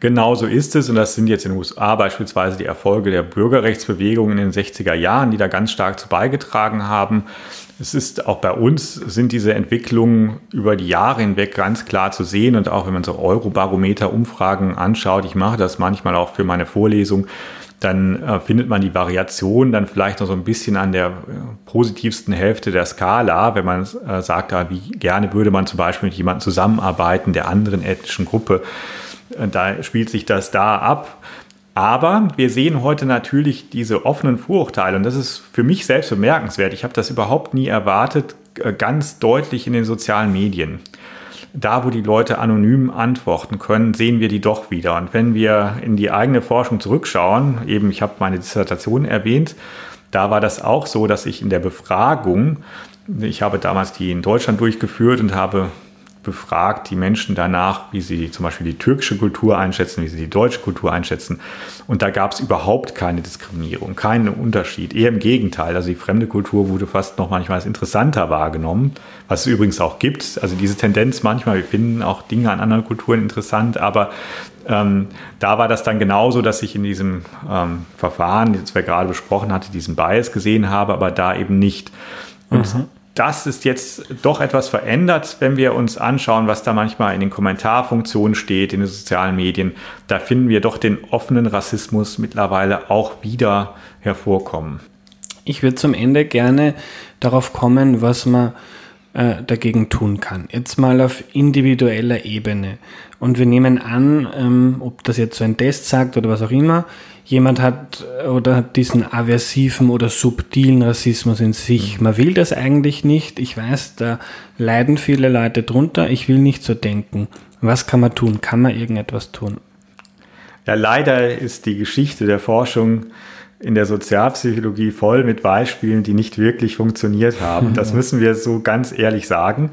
S2: Genau so ist es und das sind jetzt in den USA beispielsweise die Erfolge der Bürgerrechtsbewegung in den 60er Jahren, die da ganz stark zu beigetragen haben. Es ist auch bei uns sind diese Entwicklungen über die Jahre hinweg ganz klar zu sehen und auch wenn man so Eurobarometer-Umfragen anschaut, ich mache das manchmal auch für meine Vorlesung, dann äh, findet man die Variation dann vielleicht noch so ein bisschen an der äh, positivsten Hälfte der Skala, wenn man äh, sagt, ah, wie gerne würde man zum Beispiel mit jemandem zusammenarbeiten der anderen ethnischen Gruppe. Da spielt sich das da ab. Aber wir sehen heute natürlich diese offenen Vorurteile und das ist für mich selbst bemerkenswert. Ich habe das überhaupt nie erwartet, äh, ganz deutlich in den sozialen Medien. Da, wo die Leute anonym antworten können, sehen wir die doch wieder. Und wenn wir in die eigene Forschung zurückschauen, eben ich habe meine Dissertation erwähnt, da war das auch so, dass ich in der Befragung, ich habe damals die in Deutschland durchgeführt und habe befragt die Menschen danach, wie sie zum Beispiel die türkische Kultur einschätzen, wie sie die deutsche Kultur einschätzen. Und da gab es überhaupt keine Diskriminierung, keinen Unterschied. Eher im Gegenteil. Also die fremde Kultur wurde fast noch manchmal als interessanter wahrgenommen, was es übrigens auch gibt. Also diese Tendenz manchmal, wir finden auch Dinge an anderen Kulturen interessant, aber ähm, da war das dann genauso, dass ich in diesem ähm, Verfahren, das wir gerade besprochen hatte, diesen Bias gesehen habe, aber da eben nicht. Und mhm das ist jetzt doch etwas verändert, wenn wir uns anschauen, was da manchmal in den Kommentarfunktionen steht, in den sozialen Medien. Da finden wir doch den offenen Rassismus mittlerweile auch wieder hervorkommen.
S1: Ich würde zum Ende gerne darauf kommen, was man äh, dagegen tun kann. Jetzt mal auf individueller Ebene. Und wir nehmen an, ähm, ob das jetzt so ein Test sagt oder was auch immer, jemand hat oder hat diesen aversiven oder subtilen Rassismus in sich. Mhm. Man will das eigentlich nicht. Ich weiß, da leiden viele Leute drunter. Ich will nicht so denken. Was kann man tun? Kann man irgendetwas tun?
S2: Ja, leider ist die Geschichte der Forschung in der Sozialpsychologie voll mit Beispielen, die nicht wirklich funktioniert haben. Das müssen wir so ganz ehrlich sagen.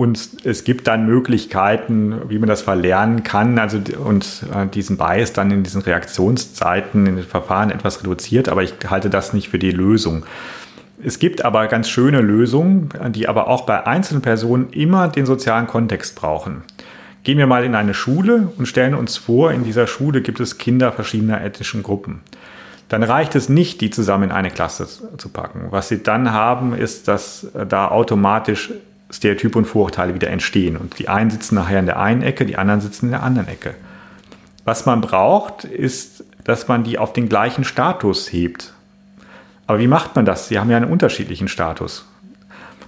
S2: Und es gibt dann Möglichkeiten, wie man das verlernen kann, also und äh, diesen Bias dann in diesen Reaktionszeiten in den Verfahren etwas reduziert, aber ich halte das nicht für die Lösung. Es gibt aber ganz schöne Lösungen, die aber auch bei einzelnen Personen immer den sozialen Kontext brauchen. Gehen wir mal in eine Schule und stellen uns vor, in dieser Schule gibt es Kinder verschiedener ethnischen Gruppen. Dann reicht es nicht, die zusammen in eine Klasse zu packen. Was sie dann haben, ist, dass da automatisch Stereotype und Vorurteile wieder entstehen. Und die einen sitzen nachher in der einen Ecke, die anderen sitzen in der anderen Ecke. Was man braucht, ist, dass man die auf den gleichen Status hebt. Aber wie macht man das? Sie haben ja einen unterschiedlichen Status.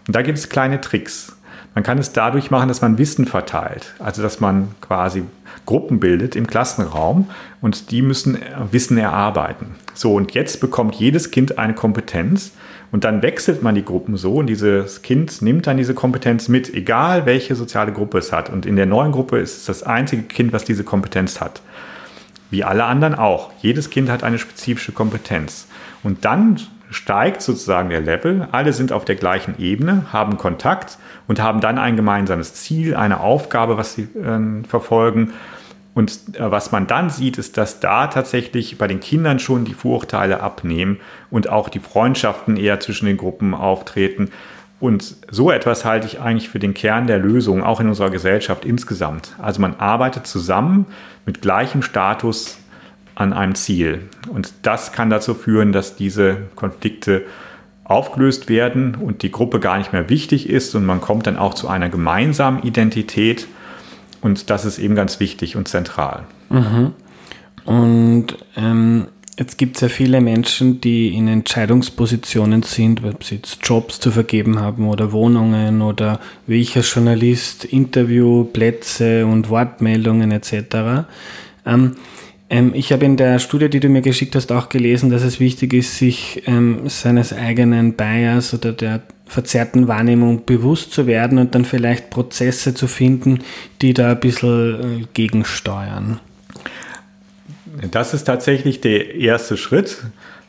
S2: Und da gibt es kleine Tricks. Man kann es dadurch machen, dass man Wissen verteilt. Also dass man quasi Gruppen bildet im Klassenraum und die müssen Wissen erarbeiten. So, und jetzt bekommt jedes Kind eine Kompetenz und dann wechselt man die Gruppen so und dieses Kind nimmt dann diese Kompetenz mit, egal welche soziale Gruppe es hat. Und in der neuen Gruppe ist es das einzige Kind, was diese Kompetenz hat. Wie alle anderen auch. Jedes Kind hat eine spezifische Kompetenz. Und dann steigt sozusagen der Level. Alle sind auf der gleichen Ebene, haben Kontakt und haben dann ein gemeinsames Ziel, eine Aufgabe, was sie äh, verfolgen. Und äh, was man dann sieht, ist, dass da tatsächlich bei den Kindern schon die Vorurteile abnehmen und auch die Freundschaften eher zwischen den Gruppen auftreten. Und so etwas halte ich eigentlich für den Kern der Lösung, auch in unserer Gesellschaft insgesamt. Also man arbeitet zusammen mit gleichem Status an einem Ziel. Und das kann dazu führen, dass diese Konflikte aufgelöst werden und die Gruppe gar nicht mehr wichtig ist und man kommt dann auch zu einer gemeinsamen Identität und das ist eben ganz wichtig und zentral.
S1: Mhm. Und ähm, Jetzt gibt es ja viele Menschen, die in Entscheidungspositionen sind, weil sie jetzt Jobs zu vergeben haben oder Wohnungen oder wie ich als Journalist Interviewplätze und Wortmeldungen etc. Ähm, ähm, ich habe in der Studie, die du mir geschickt hast, auch gelesen, dass es wichtig ist, sich ähm, seines eigenen Bias oder der verzerrten Wahrnehmung bewusst zu werden und dann vielleicht Prozesse zu finden, die da ein bisschen äh, gegensteuern.
S2: Das ist tatsächlich der erste Schritt.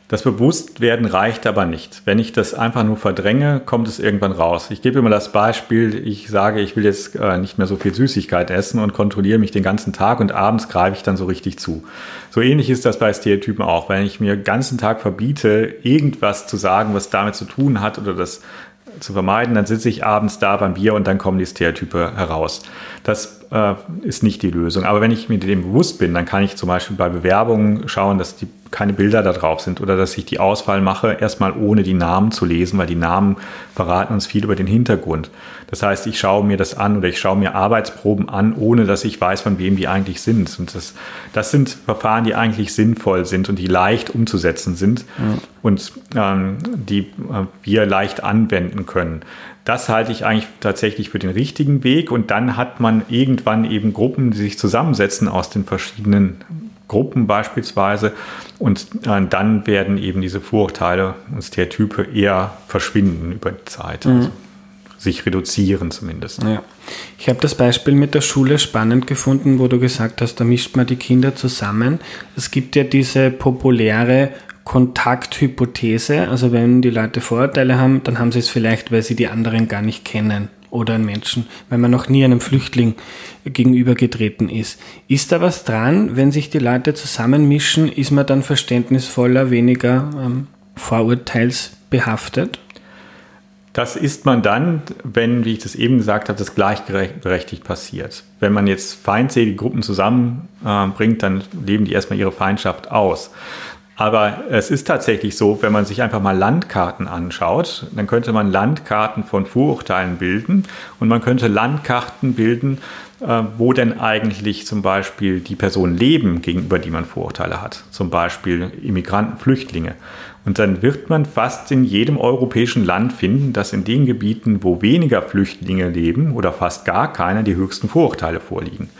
S2: Das Bewusstwerden reicht aber nicht. Wenn ich das einfach nur verdränge, kommt es irgendwann raus. Ich gebe immer das Beispiel, ich sage, ich will jetzt äh, nicht mehr so viel Süßigkeit essen und kontrolliere mich den ganzen Tag und abends greife ich dann so richtig zu. So ähnlich ist das bei Stereotypen auch. Wenn ich mir den ganzen Tag verbiete, irgendwas zu sagen, was damit zu tun hat oder das zu vermeiden, dann sitze ich abends da beim Bier und dann kommen die Stereotype heraus. Das äh, ist nicht die Lösung. Aber wenn ich mir dem bewusst bin, dann kann ich zum Beispiel bei Bewerbungen schauen, dass die keine Bilder da drauf sind oder dass ich die Auswahl mache, erstmal ohne die Namen zu lesen, weil die Namen verraten uns viel über den Hintergrund. Das heißt, ich schaue mir das an oder ich schaue mir Arbeitsproben an, ohne dass ich weiß, von wem die eigentlich sind. Und das, das sind Verfahren, die eigentlich sinnvoll sind und die leicht umzusetzen sind ja. und ähm, die äh, wir leicht anwenden können. Das halte ich eigentlich tatsächlich für den richtigen Weg. Und dann hat man irgendwann eben Gruppen, die sich zusammensetzen aus den verschiedenen Gruppen beispielsweise. Und äh, dann werden eben diese Vorurteile und Stereotype eher verschwinden über die Zeit. Mhm. Also sich reduzieren zumindest.
S1: Ja. Ich habe das Beispiel mit der Schule spannend gefunden, wo du gesagt hast, da mischt man die Kinder zusammen. Es gibt ja diese populäre Kontakthypothese. Also wenn die Leute Vorurteile haben, dann haben sie es vielleicht, weil sie die anderen gar nicht kennen oder einen Menschen, weil man noch nie einem Flüchtling gegenübergetreten ist. Ist da was dran, wenn sich die Leute zusammenmischen, ist man dann verständnisvoller, weniger ähm, vorurteilsbehaftet?
S2: Das ist man dann, wenn, wie ich das eben gesagt habe, das gleichberechtigt passiert. Wenn man jetzt feindselige Gruppen zusammenbringt, dann leben die erstmal ihre Feindschaft aus. Aber es ist tatsächlich so, wenn man sich einfach mal Landkarten anschaut, dann könnte man Landkarten von Vorurteilen bilden und man könnte Landkarten bilden, äh, wo denn eigentlich zum Beispiel die Personen leben, gegenüber die man Vorurteile hat. Zum Beispiel Immigranten, Flüchtlinge. Und dann wird man fast in jedem europäischen Land finden, dass in den Gebieten, wo weniger Flüchtlinge leben oder fast gar keine, die höchsten Vorurteile vorliegen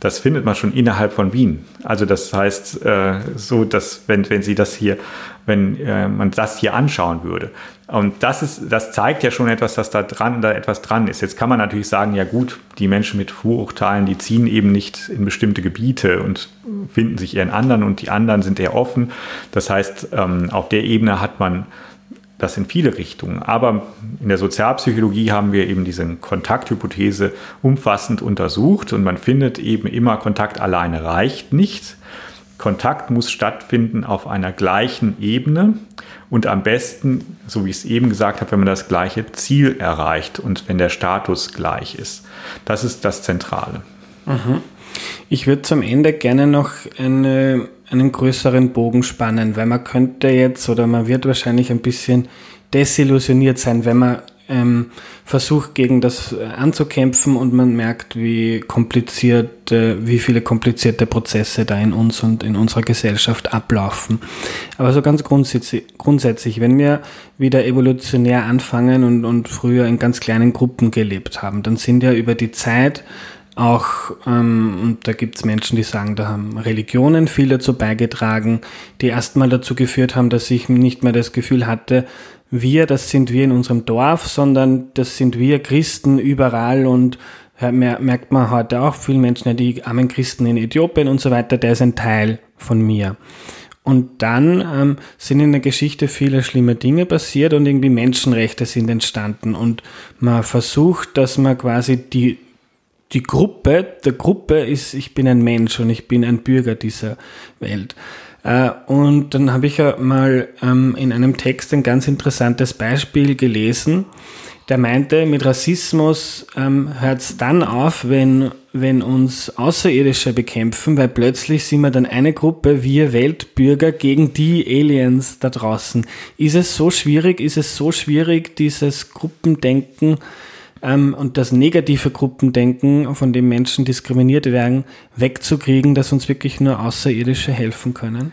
S2: das findet man schon innerhalb von Wien. Also das heißt, äh, so dass wenn, wenn Sie das hier, wenn äh, man das hier anschauen würde. Und das ist, das zeigt ja schon etwas, dass da dran, da etwas dran ist. Jetzt kann man natürlich sagen, ja gut, die Menschen mit Vorurteilen, die ziehen eben nicht in bestimmte Gebiete und finden sich eher in anderen und die anderen sind eher offen. Das heißt, ähm, auf der Ebene hat man das in viele Richtungen. Aber in der Sozialpsychologie haben wir eben diese Kontakthypothese umfassend untersucht und man findet eben immer, Kontakt alleine reicht nicht. Kontakt muss stattfinden auf einer gleichen Ebene und am besten, so wie ich es eben gesagt habe, wenn man das gleiche Ziel erreicht und wenn der Status gleich ist. Das ist das Zentrale.
S1: Mhm. Ich würde zum Ende gerne noch eine einen größeren Bogen spannen, weil man könnte jetzt oder man wird wahrscheinlich ein bisschen desillusioniert sein, wenn man ähm, versucht, gegen das anzukämpfen und man merkt, wie kompliziert, äh, wie viele komplizierte Prozesse da in uns und in unserer Gesellschaft ablaufen. Aber so ganz grundsätzlich, grundsätzlich wenn wir wieder evolutionär anfangen und, und früher in ganz kleinen Gruppen gelebt haben, dann sind ja über die Zeit auch, ähm, und da gibt es Menschen, die sagen, da haben Religionen viel dazu beigetragen, die erstmal dazu geführt haben, dass ich nicht mehr das Gefühl hatte, wir, das sind wir in unserem Dorf, sondern das sind wir Christen überall und merkt man heute auch, viele Menschen, die armen Christen in Äthiopien und so weiter, der ist ein Teil von mir. Und dann ähm, sind in der Geschichte viele schlimme Dinge passiert und irgendwie Menschenrechte sind entstanden. Und man versucht, dass man quasi die die Gruppe, der Gruppe ist, ich bin ein Mensch und ich bin ein Bürger dieser Welt. Äh, und dann habe ich ja mal ähm, in einem Text ein ganz interessantes Beispiel gelesen. Der meinte, mit Rassismus ähm, hört es dann auf, wenn, wenn uns Außerirdische bekämpfen, weil plötzlich sind wir dann eine Gruppe, wir Weltbürger, gegen die Aliens da draußen. Ist es so schwierig, ist es so schwierig, dieses Gruppendenken ähm, und das negative Gruppendenken, von dem Menschen diskriminiert werden, wegzukriegen, dass uns wirklich nur Außerirdische helfen können?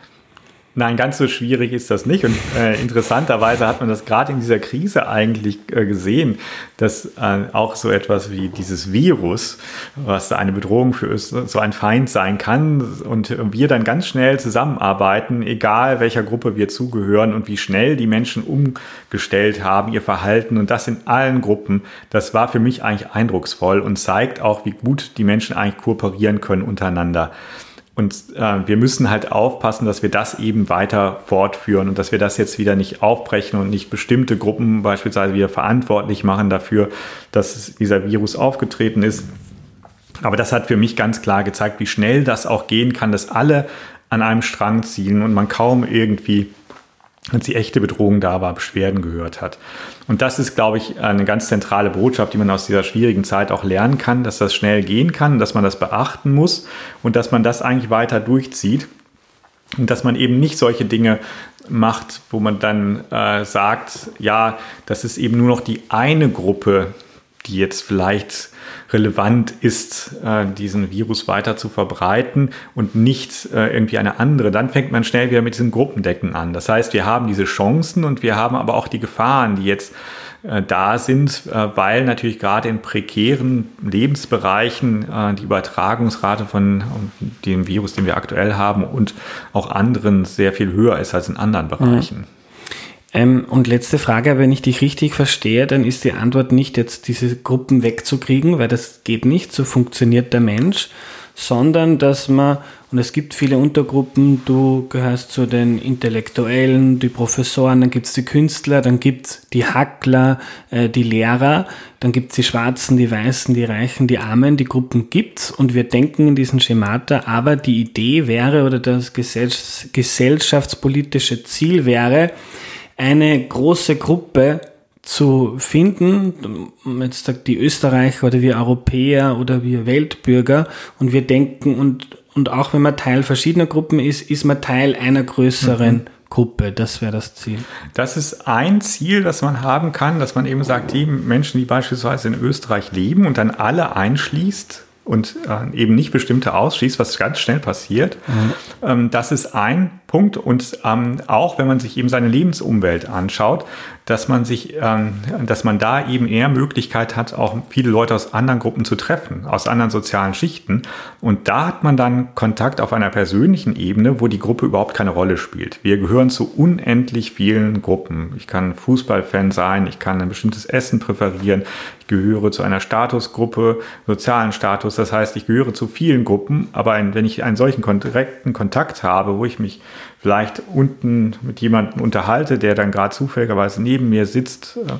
S2: Nein, ganz so schwierig ist das nicht. Und äh, interessanterweise hat man das gerade in dieser Krise eigentlich äh, gesehen, dass äh, auch so etwas wie dieses Virus, was eine Bedrohung für uns, so ein Feind sein kann, und wir dann ganz schnell zusammenarbeiten, egal welcher Gruppe wir zugehören und wie schnell die Menschen umgestellt haben, ihr Verhalten und das in allen Gruppen. Das war für mich eigentlich eindrucksvoll und zeigt auch, wie gut die Menschen eigentlich kooperieren können untereinander. Und äh, wir müssen halt aufpassen, dass wir das eben weiter fortführen und dass wir das jetzt wieder nicht aufbrechen und nicht bestimmte Gruppen beispielsweise wieder verantwortlich machen dafür, dass dieser Virus aufgetreten ist. Aber das hat für mich ganz klar gezeigt, wie schnell das auch gehen kann, dass alle an einem Strang ziehen und man kaum irgendwie als die echte Bedrohung da war, Beschwerden gehört hat. Und das ist, glaube ich, eine ganz zentrale Botschaft, die man aus dieser schwierigen Zeit auch lernen kann, dass das schnell gehen kann, dass man das beachten muss und dass man das eigentlich weiter durchzieht. Und dass man eben nicht solche Dinge macht, wo man dann äh, sagt, ja, das ist eben nur noch die eine Gruppe, die jetzt vielleicht relevant ist, äh, diesen Virus weiter zu verbreiten und nicht äh, irgendwie eine andere, dann fängt man schnell wieder mit diesem Gruppendecken an. Das heißt, wir haben diese Chancen und wir haben aber auch die Gefahren, die jetzt äh, da sind, weil natürlich gerade in prekären Lebensbereichen die Übertragungsrate von dem Virus, den wir aktuell haben und auch anderen sehr viel höher ist als in anderen Bereichen. Mhm.
S1: Ähm, und letzte Frage, wenn ich dich richtig verstehe, dann ist die Antwort nicht jetzt diese Gruppen wegzukriegen, weil das geht nicht, so funktioniert der Mensch, sondern dass man, und es gibt viele Untergruppen, du gehörst zu den Intellektuellen, die Professoren, dann gibt es die Künstler, dann gibt es die Hackler, äh, die Lehrer, dann gibt es die Schwarzen, die Weißen, die Reichen, die Armen, die Gruppen gibt's und wir denken in diesen Schemata, aber die Idee wäre oder das gesellschaftspolitische Ziel wäre, eine große Gruppe zu finden, jetzt sagt die Österreicher oder wir Europäer oder wir Weltbürger und wir denken und, und auch wenn man Teil verschiedener Gruppen ist, ist man Teil einer größeren mhm. Gruppe. Das wäre das Ziel.
S2: Das ist ein Ziel, das man haben kann, dass man eben sagt, die Menschen, die beispielsweise in Österreich leben und dann alle einschließt, und äh, eben nicht bestimmte ausschließt, was ganz schnell passiert. Mhm. Ähm, das ist ein Punkt. Und ähm, auch wenn man sich eben seine Lebensumwelt anschaut, dass man sich, ähm, dass man da eben eher Möglichkeit hat, auch viele Leute aus anderen Gruppen zu treffen, aus anderen sozialen Schichten. Und da hat man dann Kontakt auf einer persönlichen Ebene, wo die Gruppe überhaupt keine Rolle spielt. Wir gehören zu unendlich vielen Gruppen. Ich kann Fußballfan sein, ich kann ein bestimmtes Essen präferieren, ich gehöre zu einer Statusgruppe, sozialen Status. Das heißt, ich gehöre zu vielen Gruppen, aber wenn ich einen solchen direkten Kontakt habe, wo ich mich vielleicht unten mit jemandem unterhalte, der dann gerade zufälligerweise neben mir sitzt, äh,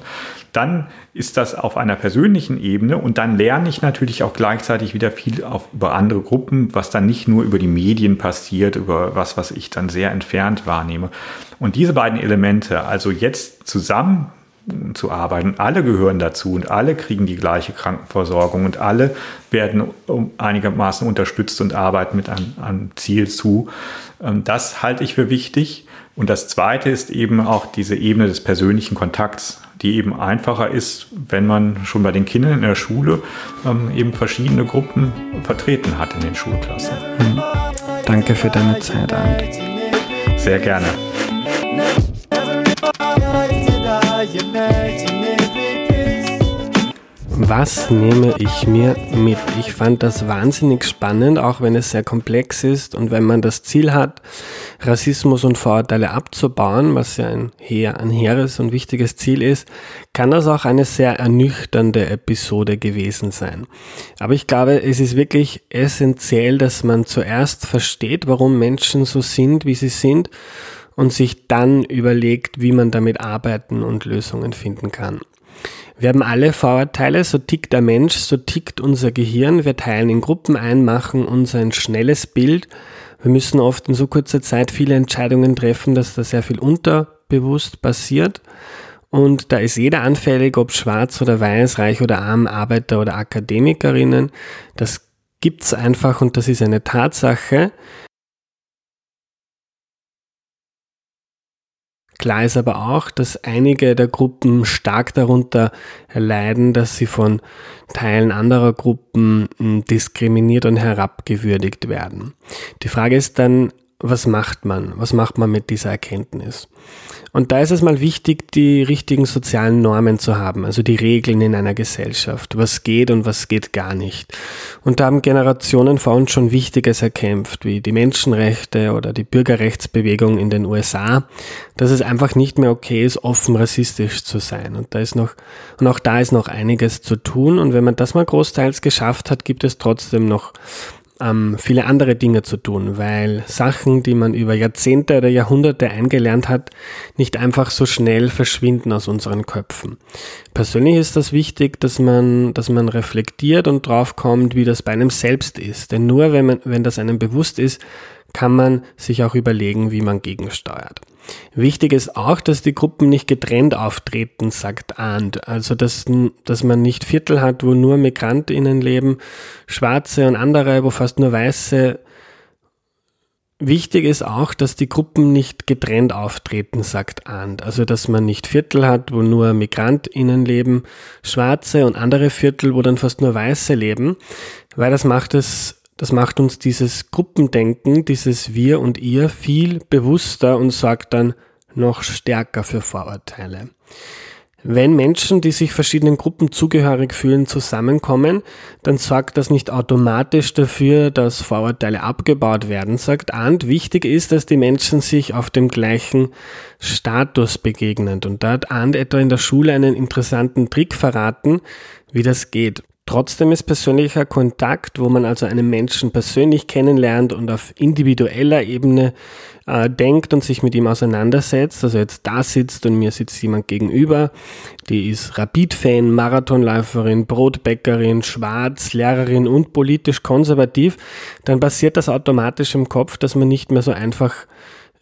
S2: dann ist das auf einer persönlichen Ebene und dann lerne ich natürlich auch gleichzeitig wieder viel auf, über andere Gruppen, was dann nicht nur über die Medien passiert, über was, was ich dann sehr entfernt wahrnehme. Und diese beiden Elemente, also jetzt zusammen zu arbeiten. Alle gehören dazu und alle kriegen die gleiche Krankenversorgung und alle werden einigermaßen unterstützt und arbeiten mit einem, einem Ziel zu. Ähm, das halte ich für wichtig. Und das Zweite ist eben auch diese Ebene des persönlichen Kontakts, die eben einfacher ist, wenn man schon bei den Kindern in der Schule ähm, eben verschiedene Gruppen vertreten hat in den Schulklassen. Mhm.
S1: Danke für deine Zeit, Ant.
S2: Sehr gerne.
S1: Was nehme ich mir mit? Ich fand das wahnsinnig spannend, auch wenn es sehr komplex ist und wenn man das Ziel hat, Rassismus und Vorurteile abzubauen, was ja ein, hehr, ein hehres und wichtiges Ziel ist, kann das auch eine sehr ernüchternde Episode gewesen sein. Aber ich glaube, es ist wirklich essentiell, dass man zuerst versteht, warum Menschen so sind, wie sie sind und sich dann überlegt, wie man damit arbeiten und Lösungen finden kann. Wir haben alle Vorurteile, so tickt der Mensch, so tickt unser Gehirn. Wir teilen in Gruppen ein, machen uns ein schnelles Bild. Wir müssen oft in so kurzer Zeit viele Entscheidungen treffen, dass da sehr viel unterbewusst passiert. Und da ist jeder anfällig, ob schwarz oder weiß, reich oder arm, Arbeiter oder Akademikerinnen. Das gibt's einfach und das ist eine Tatsache. Klar ist aber auch, dass einige der Gruppen stark darunter leiden, dass sie von Teilen anderer Gruppen hm, diskriminiert und herabgewürdigt werden. Die Frage ist dann,
S3: was macht man? Was macht man mit dieser Erkenntnis? Und da ist es mal wichtig, die richtigen sozialen Normen zu haben, also die Regeln in einer Gesellschaft, was geht und was geht gar nicht. Und da haben Generationen vor uns schon Wichtiges erkämpft, wie die Menschenrechte oder die Bürgerrechtsbewegung in den USA, dass es einfach nicht mehr okay ist, offen rassistisch zu sein. Und da ist noch, und auch da ist noch einiges zu tun. Und wenn man das mal großteils geschafft hat, gibt es trotzdem noch ähm, viele andere Dinge zu tun, weil Sachen, die man über Jahrzehnte oder Jahrhunderte eingelernt hat, nicht einfach so schnell verschwinden aus unseren Köpfen. Persönlich ist das wichtig, dass man, dass man reflektiert und draufkommt, wie das bei einem selbst ist. Denn nur wenn man, wenn das einem bewusst ist, kann man sich auch überlegen, wie man gegensteuert. Wichtig ist auch, dass die Gruppen nicht getrennt auftreten, sagt Arndt. Also, dass, dass man nicht Viertel hat, wo nur MigrantInnen leben, Schwarze und andere, wo fast nur Weiße. Wichtig ist auch, dass die Gruppen nicht getrennt auftreten, sagt Arndt. Also, dass man nicht Viertel hat, wo nur MigrantInnen leben, Schwarze und andere Viertel, wo dann fast nur Weiße leben, weil das macht es das macht uns dieses Gruppendenken, dieses Wir und Ihr viel bewusster und sorgt dann noch stärker für Vorurteile. Wenn Menschen, die sich verschiedenen Gruppen zugehörig fühlen, zusammenkommen, dann sorgt das nicht automatisch dafür, dass Vorurteile abgebaut werden, sagt Arndt. Wichtig ist, dass die Menschen sich auf dem gleichen Status begegnen. Und da hat Arndt etwa in der Schule einen interessanten Trick verraten, wie das geht. Trotzdem ist persönlicher Kontakt, wo man also einen Menschen persönlich kennenlernt und auf individueller Ebene äh, denkt und sich mit ihm auseinandersetzt, also jetzt da sitzt und mir sitzt jemand gegenüber, die ist Rapid-Fan, Marathonläuferin, Brotbäckerin, schwarz, Lehrerin und politisch konservativ, dann passiert das automatisch im Kopf, dass man nicht mehr so einfach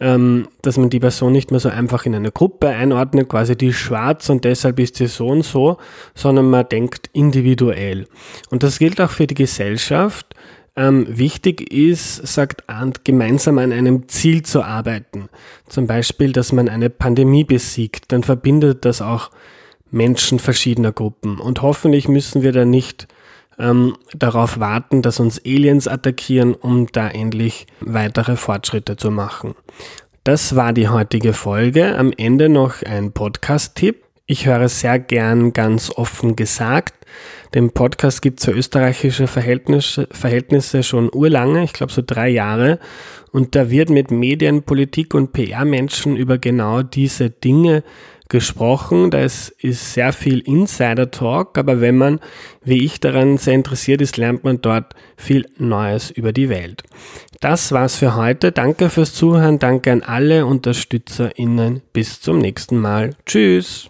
S3: ähm, dass man die Person nicht mehr so einfach in eine Gruppe einordnet, quasi die ist schwarz und deshalb ist sie so und so, sondern man denkt individuell. Und das gilt auch für die Gesellschaft. Ähm, wichtig ist, sagt Arndt, gemeinsam an einem Ziel zu arbeiten. Zum Beispiel, dass man eine Pandemie besiegt. Dann verbindet das auch Menschen verschiedener Gruppen. Und hoffentlich müssen wir da nicht ähm, darauf warten, dass uns Aliens attackieren, um da endlich weitere Fortschritte zu machen. Das war die heutige Folge. Am Ende noch ein Podcast-Tipp. Ich höre sehr gern ganz offen gesagt. Den Podcast gibt es für österreichische Verhältnisse, schon urlange, ich glaube so drei Jahre. Und da wird mit Medien, Politik und PR-Menschen über genau diese Dinge gesprochen. Da ist, sehr viel Insider-Talk, aber wenn man, wie ich daran sehr interessiert ist, lernt man dort viel Neues über die Welt. Das war's für heute. Danke fürs Zuhören. Danke an alle UnterstützerInnen. Bis zum nächsten Mal. Tschüss.